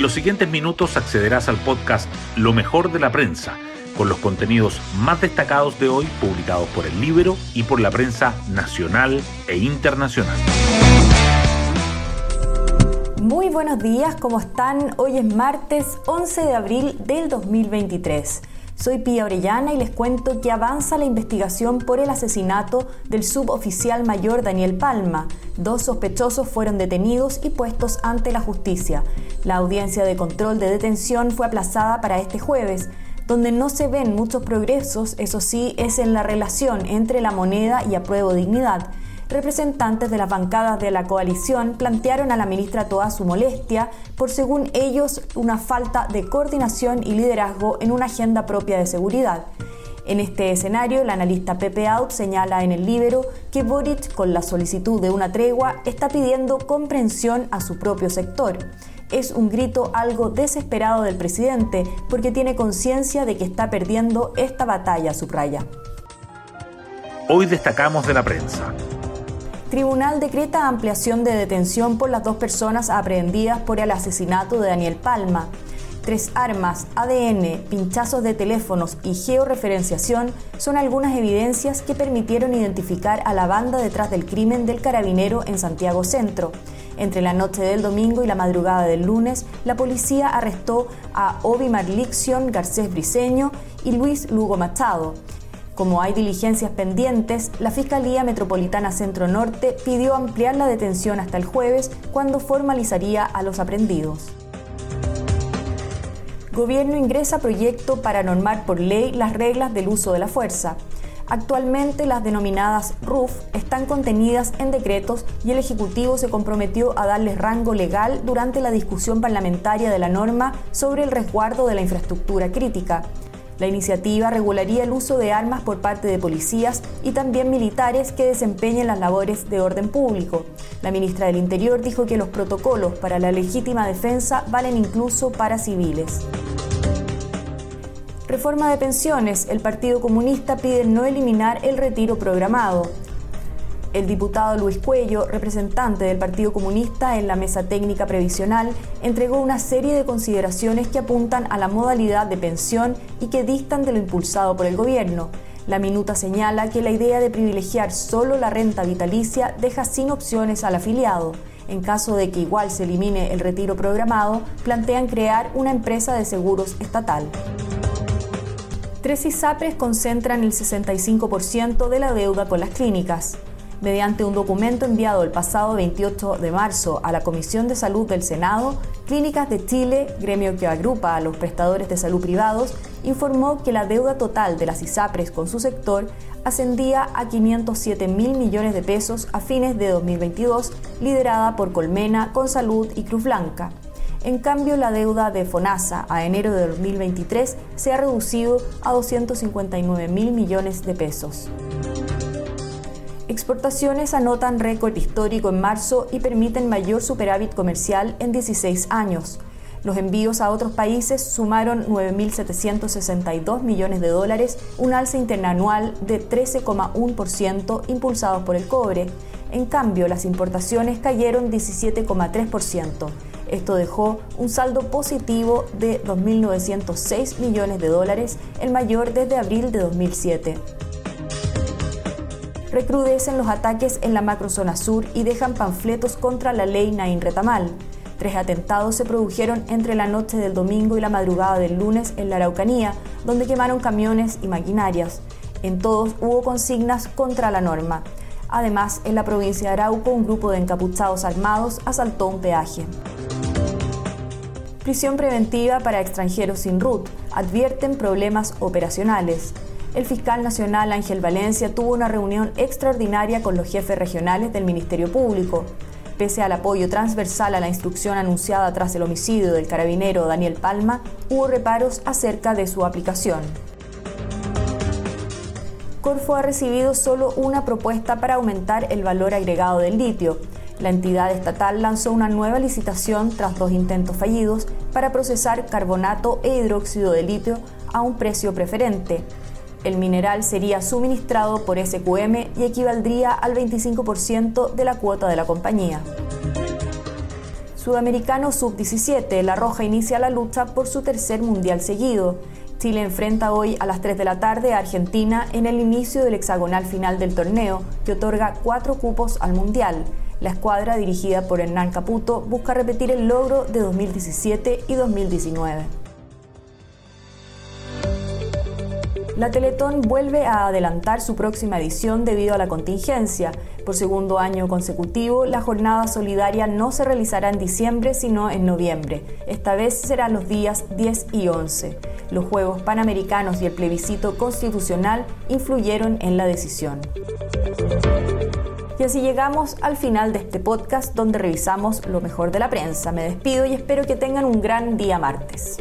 En los siguientes minutos accederás al podcast Lo mejor de la prensa, con los contenidos más destacados de hoy publicados por el libro y por la prensa nacional e internacional. Muy buenos días, ¿cómo están? Hoy es martes 11 de abril del 2023. Soy Pía Orellana y les cuento que avanza la investigación por el asesinato del suboficial mayor Daniel Palma. Dos sospechosos fueron detenidos y puestos ante la justicia. La audiencia de control de detención fue aplazada para este jueves. Donde no se ven muchos progresos, eso sí, es en la relación entre la moneda y apruebo dignidad representantes de las bancadas de la coalición plantearon a la ministra toda su molestia por, según ellos, una falta de coordinación y liderazgo en una agenda propia de seguridad. En este escenario, el analista Pepe Out señala en el Libero que Boric, con la solicitud de una tregua, está pidiendo comprensión a su propio sector. Es un grito algo desesperado del presidente porque tiene conciencia de que está perdiendo esta batalla, subraya. Hoy destacamos de la prensa. Tribunal decreta ampliación de detención por las dos personas aprehendidas por el asesinato de Daniel Palma. Tres armas, ADN, pinchazos de teléfonos y georreferenciación son algunas evidencias que permitieron identificar a la banda detrás del crimen del carabinero en Santiago Centro. Entre la noche del domingo y la madrugada del lunes, la policía arrestó a Obi Marlixion Garcés Briceño y Luis Lugo Machado. Como hay diligencias pendientes, la Fiscalía Metropolitana Centro Norte pidió ampliar la detención hasta el jueves, cuando formalizaría a los aprendidos. Gobierno ingresa proyecto para normar por ley las reglas del uso de la fuerza. Actualmente las denominadas RUF están contenidas en decretos y el Ejecutivo se comprometió a darles rango legal durante la discusión parlamentaria de la norma sobre el resguardo de la infraestructura crítica. La iniciativa regularía el uso de armas por parte de policías y también militares que desempeñen las labores de orden público. La ministra del Interior dijo que los protocolos para la legítima defensa valen incluso para civiles. Reforma de pensiones. El Partido Comunista pide no eliminar el retiro programado. El diputado Luis Cuello, representante del Partido Comunista en la Mesa Técnica Previsional, entregó una serie de consideraciones que apuntan a la modalidad de pensión y que distan de lo impulsado por el gobierno. La minuta señala que la idea de privilegiar solo la renta vitalicia deja sin opciones al afiliado. En caso de que igual se elimine el retiro programado, plantean crear una empresa de seguros estatal. Tres ISAPRES concentran el 65% de la deuda con las clínicas mediante un documento enviado el pasado 28 de marzo a la Comisión de Salud del Senado, Clínicas de Chile, gremio que agrupa a los prestadores de salud privados, informó que la deuda total de las ISAPRES con su sector ascendía a 507 mil millones de pesos a fines de 2022, liderada por Colmena, Consalud y Cruz Blanca. En cambio, la deuda de FONASA a enero de 2023 se ha reducido a 259 mil millones de pesos. Exportaciones anotan récord histórico en marzo y permiten mayor superávit comercial en 16 años. Los envíos a otros países sumaron 9.762 millones de dólares, un alza interanual de 13,1% impulsados por el cobre. En cambio, las importaciones cayeron 17,3%. Esto dejó un saldo positivo de 2.906 millones de dólares, el mayor desde abril de 2007 recrudecen los ataques en la macrozona sur y dejan panfletos contra la ley Nain Retamal. Tres atentados se produjeron entre la noche del domingo y la madrugada del lunes en la Araucanía, donde quemaron camiones y maquinarias. En todos hubo consignas contra la norma. Además, en la provincia de Arauco, un grupo de encapuchados armados asaltó un peaje. Prisión preventiva para extranjeros sin RUT. Advierten problemas operacionales el fiscal nacional Ángel Valencia tuvo una reunión extraordinaria con los jefes regionales del Ministerio Público. Pese al apoyo transversal a la instrucción anunciada tras el homicidio del carabinero Daniel Palma, hubo reparos acerca de su aplicación. Corfo ha recibido solo una propuesta para aumentar el valor agregado del litio. La entidad estatal lanzó una nueva licitación tras dos intentos fallidos para procesar carbonato e hidróxido de litio a un precio preferente. El mineral sería suministrado por SQM y equivaldría al 25% de la cuota de la compañía. Sudamericano Sub-17, La Roja inicia la lucha por su tercer mundial seguido. Chile enfrenta hoy a las 3 de la tarde a Argentina en el inicio del hexagonal final del torneo, que otorga cuatro cupos al Mundial. La escuadra, dirigida por Hernán Caputo, busca repetir el logro de 2017 y 2019. La Teletón vuelve a adelantar su próxima edición debido a la contingencia. Por segundo año consecutivo, la jornada solidaria no se realizará en diciembre, sino en noviembre. Esta vez serán los días 10 y 11. Los Juegos Panamericanos y el plebiscito constitucional influyeron en la decisión. Y así llegamos al final de este podcast donde revisamos lo mejor de la prensa. Me despido y espero que tengan un gran día martes.